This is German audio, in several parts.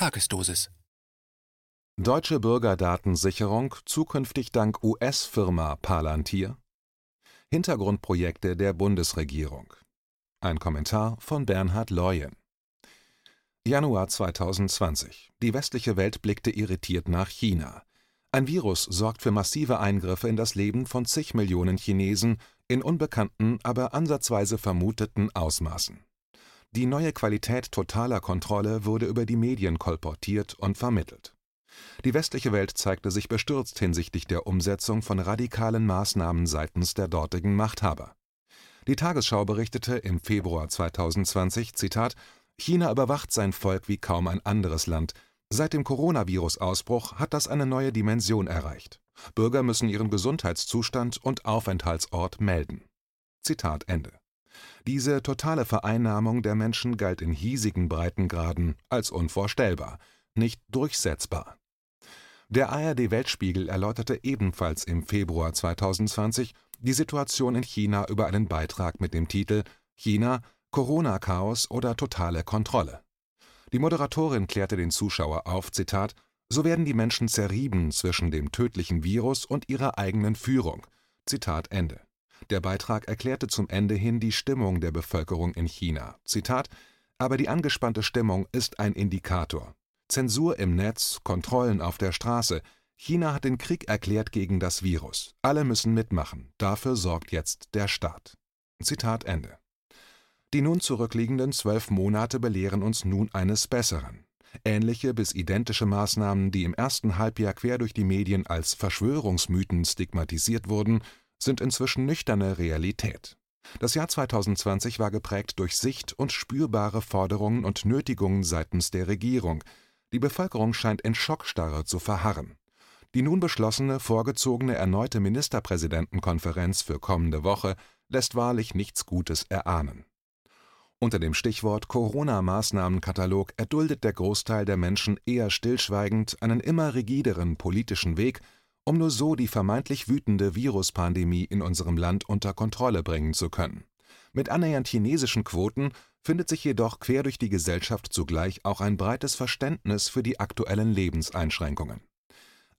Tagesdosis. Deutsche Bürgerdatensicherung zukünftig dank US-Firma Palantir? Hintergrundprojekte der Bundesregierung. Ein Kommentar von Bernhard Leuen. Januar 2020. Die westliche Welt blickte irritiert nach China. Ein Virus sorgt für massive Eingriffe in das Leben von zig Millionen Chinesen in unbekannten, aber ansatzweise vermuteten Ausmaßen. Die neue Qualität totaler Kontrolle wurde über die Medien kolportiert und vermittelt. Die westliche Welt zeigte sich bestürzt hinsichtlich der Umsetzung von radikalen Maßnahmen seitens der dortigen Machthaber. Die Tagesschau berichtete im Februar 2020, Zitat, China überwacht sein Volk wie kaum ein anderes Land. Seit dem Coronavirus-Ausbruch hat das eine neue Dimension erreicht. Bürger müssen ihren Gesundheitszustand und Aufenthaltsort melden. Zitat Ende. Diese totale Vereinnahmung der Menschen galt in hiesigen Breitengraden als unvorstellbar, nicht durchsetzbar. Der ARD-Weltspiegel erläuterte ebenfalls im Februar 2020 die Situation in China über einen Beitrag mit dem Titel China Corona-Chaos oder totale Kontrolle. Die Moderatorin klärte den Zuschauer auf, Zitat, so werden die Menschen zerrieben zwischen dem tödlichen Virus und ihrer eigenen Führung. Zitat Ende. Der Beitrag erklärte zum Ende hin die Stimmung der Bevölkerung in China. Zitat: Aber die angespannte Stimmung ist ein Indikator. Zensur im Netz, Kontrollen auf der Straße. China hat den Krieg erklärt gegen das Virus. Alle müssen mitmachen. Dafür sorgt jetzt der Staat. Zitat Ende. Die nun zurückliegenden zwölf Monate belehren uns nun eines Besseren. Ähnliche bis identische Maßnahmen, die im ersten Halbjahr quer durch die Medien als Verschwörungsmythen stigmatisiert wurden, sind inzwischen nüchterne Realität. Das Jahr 2020 war geprägt durch sicht- und spürbare Forderungen und Nötigungen seitens der Regierung. Die Bevölkerung scheint in Schockstarre zu verharren. Die nun beschlossene, vorgezogene erneute Ministerpräsidentenkonferenz für kommende Woche lässt wahrlich nichts Gutes erahnen. Unter dem Stichwort Corona-Maßnahmenkatalog erduldet der Großteil der Menschen eher stillschweigend einen immer rigideren politischen Weg, um nur so die vermeintlich wütende Viruspandemie in unserem Land unter Kontrolle bringen zu können. Mit annähernd chinesischen Quoten findet sich jedoch quer durch die Gesellschaft zugleich auch ein breites Verständnis für die aktuellen Lebenseinschränkungen.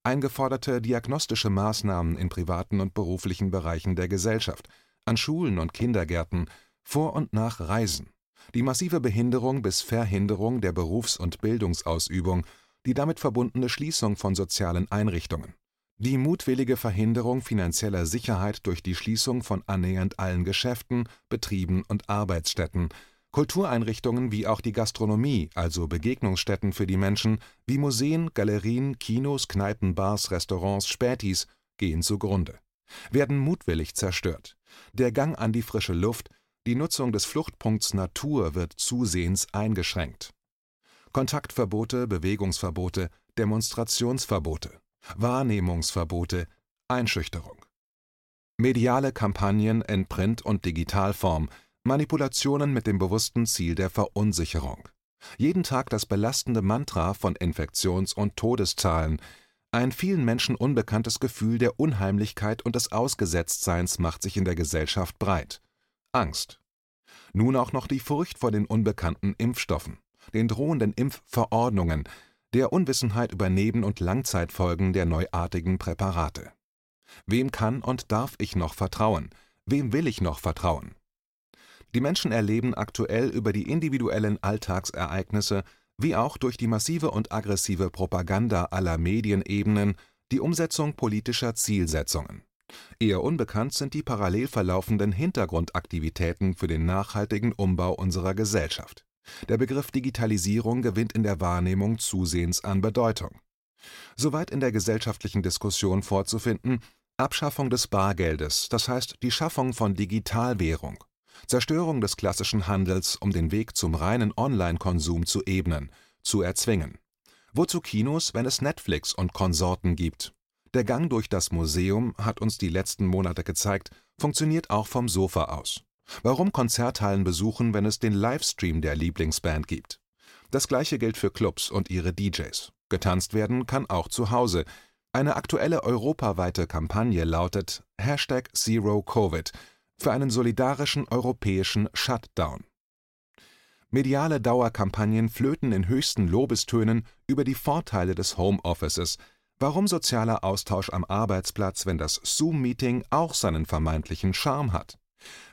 Eingeforderte diagnostische Maßnahmen in privaten und beruflichen Bereichen der Gesellschaft, an Schulen und Kindergärten, vor und nach Reisen, die massive Behinderung bis Verhinderung der Berufs- und Bildungsausübung, die damit verbundene Schließung von sozialen Einrichtungen, die mutwillige Verhinderung finanzieller Sicherheit durch die Schließung von annähernd allen Geschäften, Betrieben und Arbeitsstätten, Kultureinrichtungen wie auch die Gastronomie, also Begegnungsstätten für die Menschen, wie Museen, Galerien, Kinos, Kneipen, Bars, Restaurants, Spätis, gehen zugrunde, werden mutwillig zerstört. Der Gang an die frische Luft, die Nutzung des Fluchtpunkts Natur wird zusehends eingeschränkt. Kontaktverbote, Bewegungsverbote, Demonstrationsverbote Wahrnehmungsverbote, Einschüchterung. Mediale Kampagnen in Print- und Digitalform, Manipulationen mit dem bewussten Ziel der Verunsicherung. Jeden Tag das belastende Mantra von Infektions- und Todeszahlen, ein vielen Menschen unbekanntes Gefühl der Unheimlichkeit und des Ausgesetztseins macht sich in der Gesellschaft breit. Angst. Nun auch noch die Furcht vor den unbekannten Impfstoffen, den drohenden Impfverordnungen, der Unwissenheit über Neben- und Langzeitfolgen der neuartigen Präparate. Wem kann und darf ich noch vertrauen? Wem will ich noch vertrauen? Die Menschen erleben aktuell über die individuellen Alltagsereignisse wie auch durch die massive und aggressive Propaganda aller Medienebenen die Umsetzung politischer Zielsetzungen. Eher unbekannt sind die parallel verlaufenden Hintergrundaktivitäten für den nachhaltigen Umbau unserer Gesellschaft. Der Begriff Digitalisierung gewinnt in der Wahrnehmung zusehends an Bedeutung. Soweit in der gesellschaftlichen Diskussion vorzufinden, Abschaffung des Bargeldes, das heißt die Schaffung von Digitalwährung, Zerstörung des klassischen Handels, um den Weg zum reinen Online-Konsum zu ebnen, zu erzwingen. Wozu Kinos, wenn es Netflix und Konsorten gibt? Der Gang durch das Museum, hat uns die letzten Monate gezeigt, funktioniert auch vom Sofa aus. Warum Konzerthallen besuchen, wenn es den Livestream der Lieblingsband gibt? Das gleiche gilt für Clubs und ihre DJs. Getanzt werden kann auch zu Hause. Eine aktuelle europaweite Kampagne lautet Hashtag Zero Covid für einen solidarischen europäischen Shutdown. Mediale Dauerkampagnen flöten in höchsten Lobestönen über die Vorteile des Homeoffices, warum sozialer Austausch am Arbeitsplatz, wenn das Zoom-Meeting auch seinen vermeintlichen Charme hat.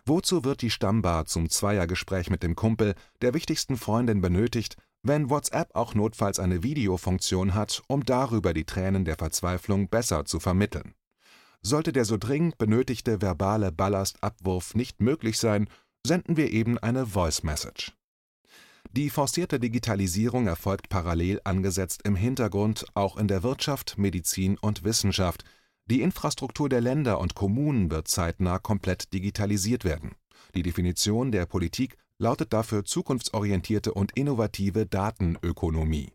Wozu wird die Stammbar zum Zweiergespräch mit dem Kumpel, der wichtigsten Freundin benötigt, wenn WhatsApp auch notfalls eine Videofunktion hat, um darüber die Tränen der Verzweiflung besser zu vermitteln? Sollte der so dringend benötigte verbale Ballastabwurf nicht möglich sein, senden wir eben eine Voice Message. Die forcierte Digitalisierung erfolgt parallel angesetzt im Hintergrund auch in der Wirtschaft, Medizin und Wissenschaft. Die Infrastruktur der Länder und Kommunen wird zeitnah komplett digitalisiert werden. Die Definition der Politik lautet dafür zukunftsorientierte und innovative Datenökonomie.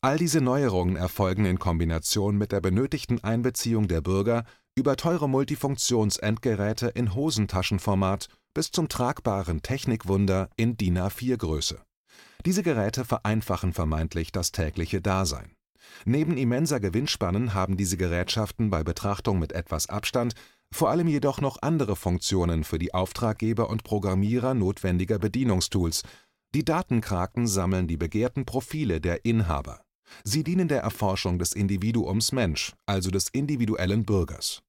All diese Neuerungen erfolgen in Kombination mit der benötigten Einbeziehung der Bürger über teure Multifunktionsendgeräte in Hosentaschenformat bis zum tragbaren Technikwunder in DIN A4-Größe. Diese Geräte vereinfachen vermeintlich das tägliche Dasein. Neben immenser Gewinnspannen haben diese Gerätschaften bei Betrachtung mit etwas Abstand vor allem jedoch noch andere Funktionen für die Auftraggeber und Programmierer notwendiger Bedienungstools. Die Datenkraken sammeln die begehrten Profile der Inhaber. Sie dienen der Erforschung des Individuums Mensch, also des individuellen Bürgers.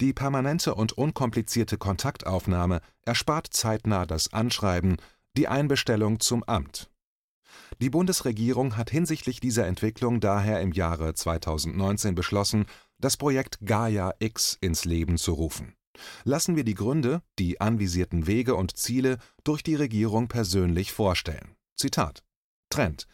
Die permanente und unkomplizierte Kontaktaufnahme erspart zeitnah das Anschreiben, die Einbestellung zum Amt. Die Bundesregierung hat hinsichtlich dieser Entwicklung daher im Jahre 2019 beschlossen, das Projekt Gaia X ins Leben zu rufen. Lassen wir die Gründe, die anvisierten Wege und Ziele durch die Regierung persönlich vorstellen. Zitat Trend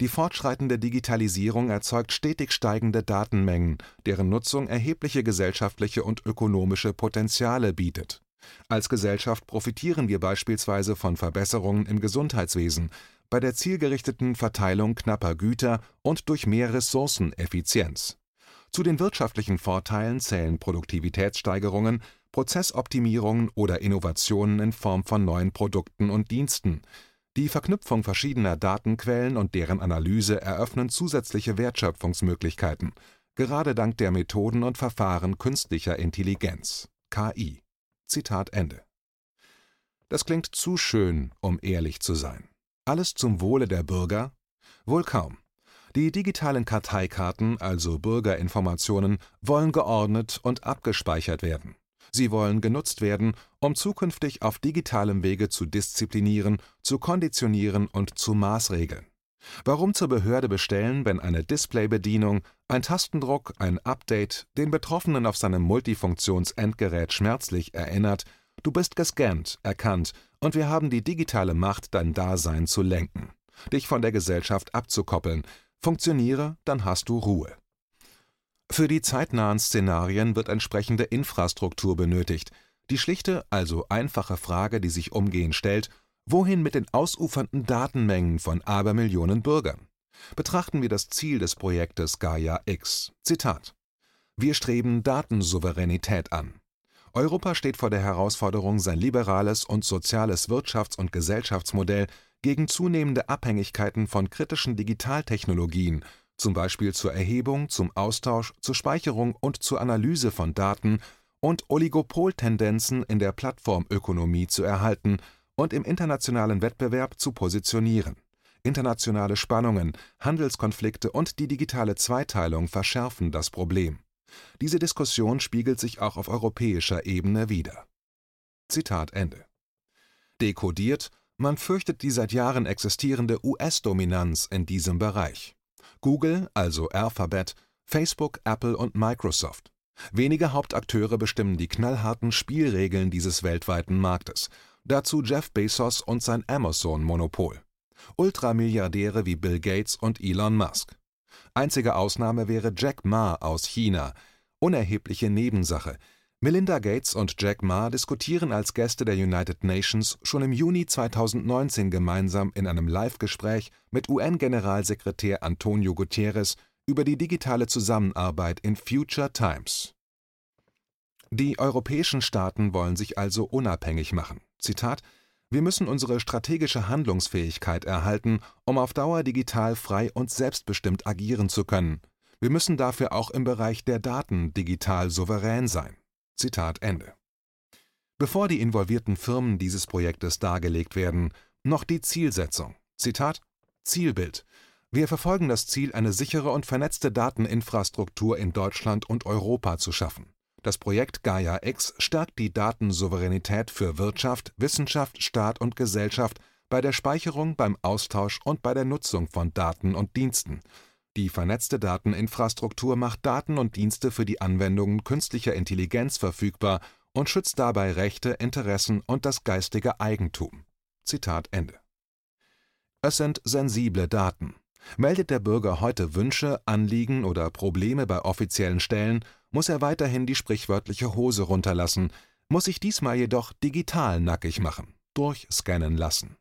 die fortschreitende Digitalisierung erzeugt stetig steigende Datenmengen, deren Nutzung erhebliche gesellschaftliche und ökonomische Potenziale bietet. Als Gesellschaft profitieren wir beispielsweise von Verbesserungen im Gesundheitswesen, bei der zielgerichteten Verteilung knapper Güter und durch mehr Ressourceneffizienz. Zu den wirtschaftlichen Vorteilen zählen Produktivitätssteigerungen, Prozessoptimierungen oder Innovationen in Form von neuen Produkten und Diensten, die Verknüpfung verschiedener Datenquellen und deren Analyse eröffnen zusätzliche Wertschöpfungsmöglichkeiten, gerade dank der Methoden und Verfahren künstlicher Intelligenz (KI). Zitat Ende. Das klingt zu schön, um ehrlich zu sein. Alles zum Wohle der Bürger? Wohl kaum. Die digitalen Karteikarten, also Bürgerinformationen, wollen geordnet und abgespeichert werden Sie wollen genutzt werden, um zukünftig auf digitalem Wege zu disziplinieren, zu konditionieren und zu maßregeln. Warum zur Behörde bestellen, wenn eine Displaybedienung, ein Tastendruck, ein Update den Betroffenen auf seinem Multifunktionsendgerät schmerzlich erinnert, du bist gescannt, erkannt und wir haben die digitale Macht, dein Dasein zu lenken, dich von der Gesellschaft abzukoppeln. Funktioniere, dann hast du Ruhe. Für die zeitnahen Szenarien wird entsprechende Infrastruktur benötigt. Die schlichte, also einfache Frage, die sich umgehend stellt: Wohin mit den ausufernden Datenmengen von Abermillionen Bürgern? Betrachten wir das Ziel des Projektes Gaia X. Zitat: Wir streben Datensouveränität an. Europa steht vor der Herausforderung, sein liberales und soziales Wirtschafts- und Gesellschaftsmodell gegen zunehmende Abhängigkeiten von kritischen Digitaltechnologien zum Beispiel zur Erhebung, zum Austausch, zur Speicherung und zur Analyse von Daten und Oligopoltendenzen in der Plattformökonomie zu erhalten und im internationalen Wettbewerb zu positionieren. Internationale Spannungen, Handelskonflikte und die digitale Zweiteilung verschärfen das Problem. Diese Diskussion spiegelt sich auch auf europäischer Ebene wider. Zitat Ende. Dekodiert, man fürchtet die seit Jahren existierende US-Dominanz in diesem Bereich. Google, also Alphabet, Facebook, Apple und Microsoft. Wenige Hauptakteure bestimmen die knallharten Spielregeln dieses weltweiten Marktes. Dazu Jeff Bezos und sein Amazon-Monopol. Ultramilliardäre wie Bill Gates und Elon Musk. Einzige Ausnahme wäre Jack Ma aus China. Unerhebliche Nebensache. Melinda Gates und Jack Ma diskutieren als Gäste der United Nations schon im Juni 2019 gemeinsam in einem Live-Gespräch mit UN-Generalsekretär Antonio Guterres über die digitale Zusammenarbeit in Future Times. Die europäischen Staaten wollen sich also unabhängig machen. Zitat Wir müssen unsere strategische Handlungsfähigkeit erhalten, um auf Dauer digital frei und selbstbestimmt agieren zu können. Wir müssen dafür auch im Bereich der Daten digital souverän sein. Zitat Ende. Bevor die involvierten Firmen dieses Projektes dargelegt werden, noch die Zielsetzung. Zitat Zielbild. Wir verfolgen das Ziel, eine sichere und vernetzte Dateninfrastruktur in Deutschland und Europa zu schaffen. Das Projekt Gaia X stärkt die Datensouveränität für Wirtschaft, Wissenschaft, Staat und Gesellschaft bei der Speicherung, beim Austausch und bei der Nutzung von Daten und Diensten. Die vernetzte Dateninfrastruktur macht Daten und Dienste für die Anwendungen künstlicher Intelligenz verfügbar und schützt dabei Rechte, Interessen und das geistige Eigentum. Zitat Ende. Es sind sensible Daten. Meldet der Bürger heute Wünsche, Anliegen oder Probleme bei offiziellen Stellen, muss er weiterhin die sprichwörtliche Hose runterlassen, muss sich diesmal jedoch digital nackig machen, durchscannen lassen.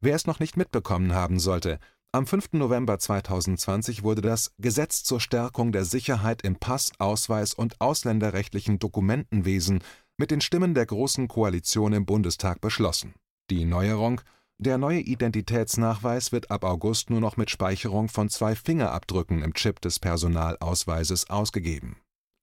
Wer es noch nicht mitbekommen haben sollte, am 5. November 2020 wurde das Gesetz zur Stärkung der Sicherheit im Pass-, Ausweis- und ausländerrechtlichen Dokumentenwesen mit den Stimmen der Großen Koalition im Bundestag beschlossen. Die Neuerung der neue Identitätsnachweis wird ab August nur noch mit Speicherung von zwei Fingerabdrücken im Chip des Personalausweises ausgegeben.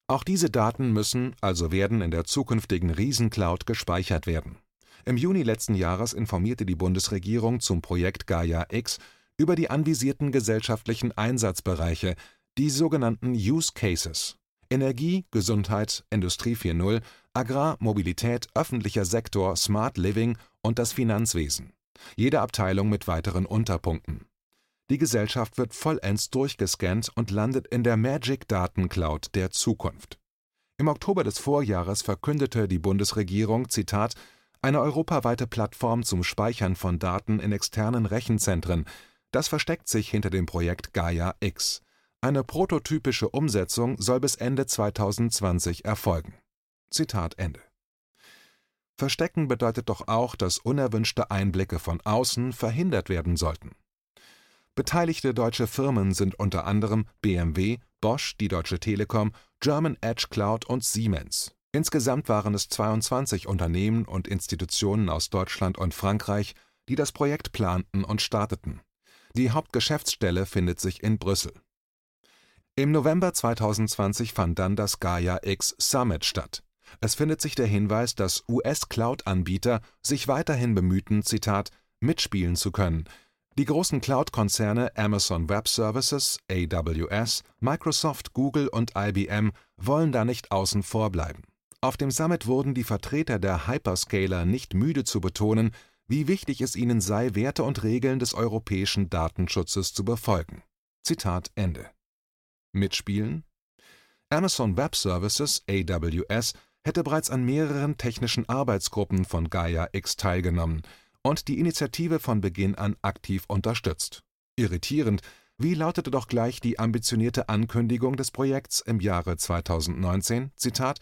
Auch diese Daten müssen, also werden in der zukünftigen Riesencloud gespeichert werden. Im Juni letzten Jahres informierte die Bundesregierung zum Projekt Gaia X über die anvisierten gesellschaftlichen Einsatzbereiche, die sogenannten Use Cases Energie, Gesundheit, Industrie 4.0, Agrar, Mobilität, öffentlicher Sektor, Smart Living und das Finanzwesen jede Abteilung mit weiteren Unterpunkten. Die Gesellschaft wird vollends durchgescannt und landet in der Magic Daten Cloud der Zukunft. Im Oktober des Vorjahres verkündete die Bundesregierung, Zitat, eine europaweite Plattform zum Speichern von Daten in externen Rechenzentren. Das versteckt sich hinter dem Projekt Gaia X. Eine prototypische Umsetzung soll bis Ende 2020 erfolgen. Zitat Ende. Verstecken bedeutet doch auch, dass unerwünschte Einblicke von außen verhindert werden sollten. Beteiligte deutsche Firmen sind unter anderem BMW, Bosch, die Deutsche Telekom, German Edge Cloud und Siemens. Insgesamt waren es 22 Unternehmen und Institutionen aus Deutschland und Frankreich, die das Projekt planten und starteten. Die Hauptgeschäftsstelle findet sich in Brüssel. Im November 2020 fand dann das Gaia X Summit statt. Es findet sich der Hinweis, dass US-Cloud-Anbieter sich weiterhin bemühten, Zitat, mitspielen zu können. Die großen Cloud-Konzerne Amazon Web Services, AWS, Microsoft, Google und IBM wollen da nicht außen vor bleiben. Auf dem Summit wurden die Vertreter der Hyperscaler nicht müde zu betonen, wie wichtig es ihnen sei, Werte und Regeln des europäischen Datenschutzes zu befolgen. Zitat Ende. Mitspielen? Amazon Web Services, AWS, hätte bereits an mehreren technischen Arbeitsgruppen von Gaia X teilgenommen und die Initiative von Beginn an aktiv unterstützt. Irritierend, wie lautete doch gleich die ambitionierte Ankündigung des Projekts im Jahre 2019, Zitat,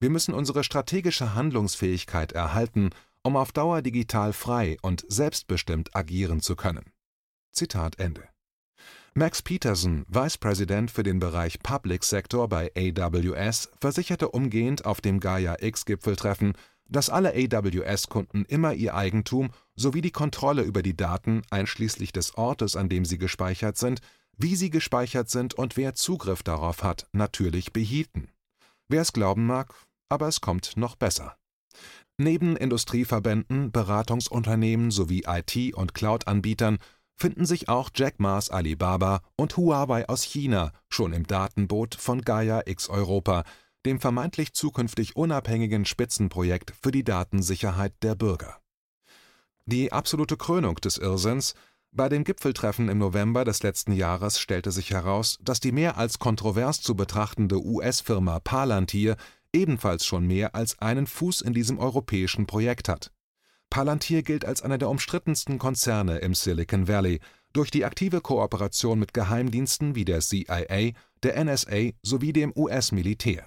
wir müssen unsere strategische Handlungsfähigkeit erhalten, um auf Dauer digital frei und selbstbestimmt agieren zu können. Zitat Ende. Max Peterson, Vice President für den Bereich Public Sector bei AWS, versicherte umgehend auf dem Gaia-X-Gipfeltreffen, dass alle AWS-Kunden immer ihr Eigentum sowie die Kontrolle über die Daten einschließlich des Ortes, an dem sie gespeichert sind, wie sie gespeichert sind und wer Zugriff darauf hat, natürlich behielten. Wer es glauben mag, aber es kommt noch besser. Neben Industrieverbänden, Beratungsunternehmen sowie IT- und Cloud-Anbietern finden sich auch Jack Ma's Alibaba und Huawei aus China schon im Datenboot von Gaia X Europa, dem vermeintlich zukünftig unabhängigen Spitzenprojekt für die Datensicherheit der Bürger. Die absolute Krönung des Irrsinns bei dem Gipfeltreffen im November des letzten Jahres stellte sich heraus, dass die mehr als kontrovers zu betrachtende US-Firma Palantir ebenfalls schon mehr als einen Fuß in diesem europäischen Projekt hat Palantir gilt als einer der umstrittensten Konzerne im Silicon Valley durch die aktive Kooperation mit Geheimdiensten wie der CIA, der NSA sowie dem US-Militär.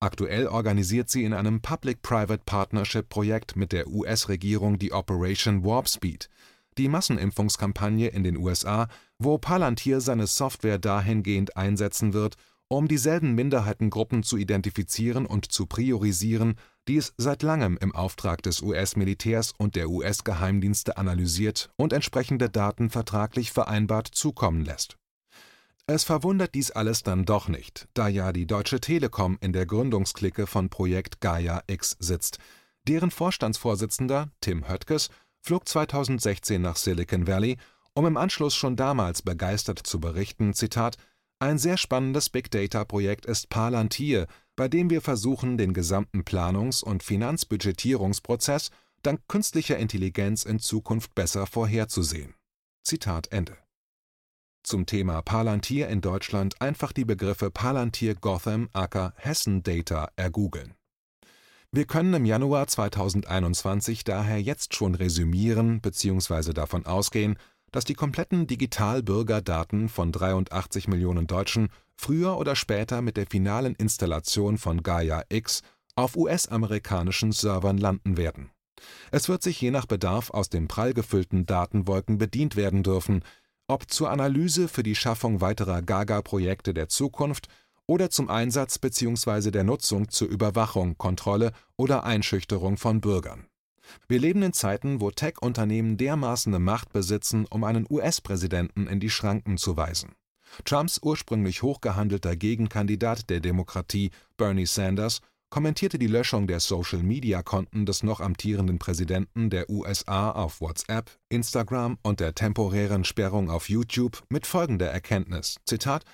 Aktuell organisiert sie in einem Public-Private Partnership-Projekt mit der US-Regierung die Operation Warp Speed, die Massenimpfungskampagne in den USA, wo Palantir seine Software dahingehend einsetzen wird, um dieselben Minderheitengruppen zu identifizieren und zu priorisieren, die es seit langem im Auftrag des US-Militärs und der US-Geheimdienste analysiert und entsprechende Daten vertraglich vereinbart zukommen lässt. Es verwundert dies alles dann doch nicht, da ja die Deutsche Telekom in der Gründungsklicke von Projekt Gaia X sitzt, deren Vorstandsvorsitzender Tim Höttges flog 2016 nach Silicon Valley, um im Anschluss schon damals begeistert zu berichten: Zitat, Ein sehr spannendes Big-Data-Projekt ist Palantir, bei dem wir versuchen, den gesamten Planungs- und Finanzbudgetierungsprozess dank künstlicher Intelligenz in Zukunft besser vorherzusehen. Zitat Ende. Zum Thema Palantir in Deutschland einfach die Begriffe Palantir Gotham aka Hessen Data ergoogeln. Wir können im Januar 2021 daher jetzt schon resümieren bzw. davon ausgehen, dass die kompletten Digitalbürgerdaten von 83 Millionen Deutschen früher oder später mit der finalen Installation von Gaia X auf US-amerikanischen Servern landen werden. Es wird sich je nach Bedarf aus den prall gefüllten Datenwolken bedient werden dürfen, ob zur Analyse für die Schaffung weiterer Gaga-Projekte der Zukunft oder zum Einsatz bzw. der Nutzung zur Überwachung, Kontrolle oder Einschüchterung von Bürgern. Wir leben in Zeiten, wo Tech-Unternehmen dermaßene Macht besitzen, um einen US-Präsidenten in die Schranken zu weisen. Trumps ursprünglich hochgehandelter Gegenkandidat der Demokratie, Bernie Sanders, kommentierte die Löschung der Social-Media-Konten des noch amtierenden Präsidenten der USA auf WhatsApp, Instagram und der temporären Sperrung auf YouTube mit folgender Erkenntnis: Zitat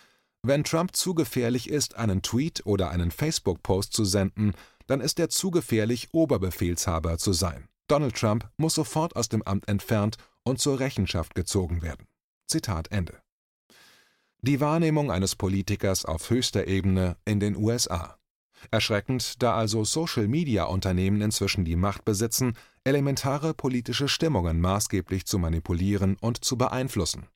wenn Trump zu gefährlich ist, einen Tweet oder einen Facebook-Post zu senden, dann ist er zu gefährlich, Oberbefehlshaber zu sein. Donald Trump muss sofort aus dem Amt entfernt und zur Rechenschaft gezogen werden. Zitat Ende. Die Wahrnehmung eines Politikers auf höchster Ebene in den USA. Erschreckend, da also Social-Media-Unternehmen inzwischen die Macht besitzen, elementare politische Stimmungen maßgeblich zu manipulieren und zu beeinflussen.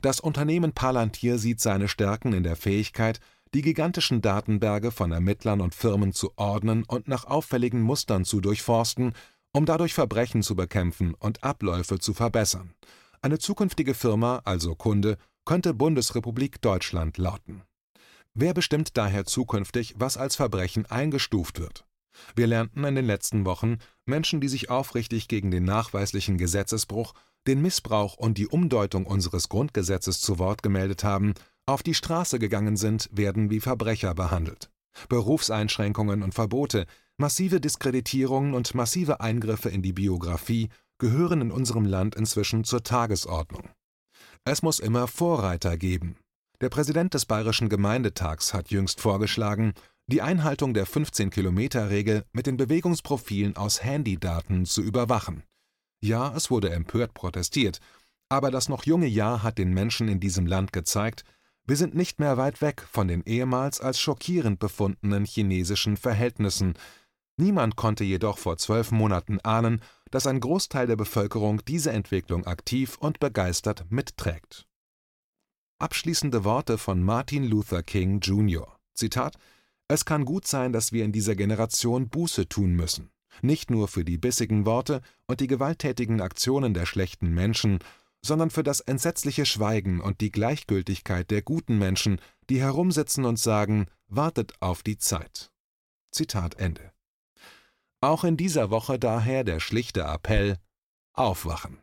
Das Unternehmen Palantir sieht seine Stärken in der Fähigkeit, die gigantischen Datenberge von Ermittlern und Firmen zu ordnen und nach auffälligen Mustern zu durchforsten, um dadurch Verbrechen zu bekämpfen und Abläufe zu verbessern. Eine zukünftige Firma, also Kunde, könnte Bundesrepublik Deutschland lauten. Wer bestimmt daher zukünftig, was als Verbrechen eingestuft wird? Wir lernten in den letzten Wochen, Menschen, die sich aufrichtig gegen den nachweislichen Gesetzesbruch den Missbrauch und die Umdeutung unseres Grundgesetzes zu Wort gemeldet haben, auf die Straße gegangen sind, werden wie Verbrecher behandelt. Berufseinschränkungen und Verbote, massive Diskreditierungen und massive Eingriffe in die Biografie gehören in unserem Land inzwischen zur Tagesordnung. Es muss immer Vorreiter geben. Der Präsident des Bayerischen Gemeindetags hat jüngst vorgeschlagen, die Einhaltung der 15-Kilometer-Regel mit den Bewegungsprofilen aus Handydaten zu überwachen. Ja, es wurde empört protestiert, aber das noch junge Jahr hat den Menschen in diesem Land gezeigt, wir sind nicht mehr weit weg von den ehemals als schockierend befundenen chinesischen Verhältnissen. Niemand konnte jedoch vor zwölf Monaten ahnen, dass ein Großteil der Bevölkerung diese Entwicklung aktiv und begeistert mitträgt. Abschließende Worte von Martin Luther King Jr. Zitat Es kann gut sein, dass wir in dieser Generation Buße tun müssen nicht nur für die bissigen Worte und die gewalttätigen Aktionen der schlechten Menschen, sondern für das entsetzliche Schweigen und die Gleichgültigkeit der guten Menschen, die herumsitzen und sagen, wartet auf die Zeit. Zitat Ende. Auch in dieser Woche daher der schlichte Appell Aufwachen.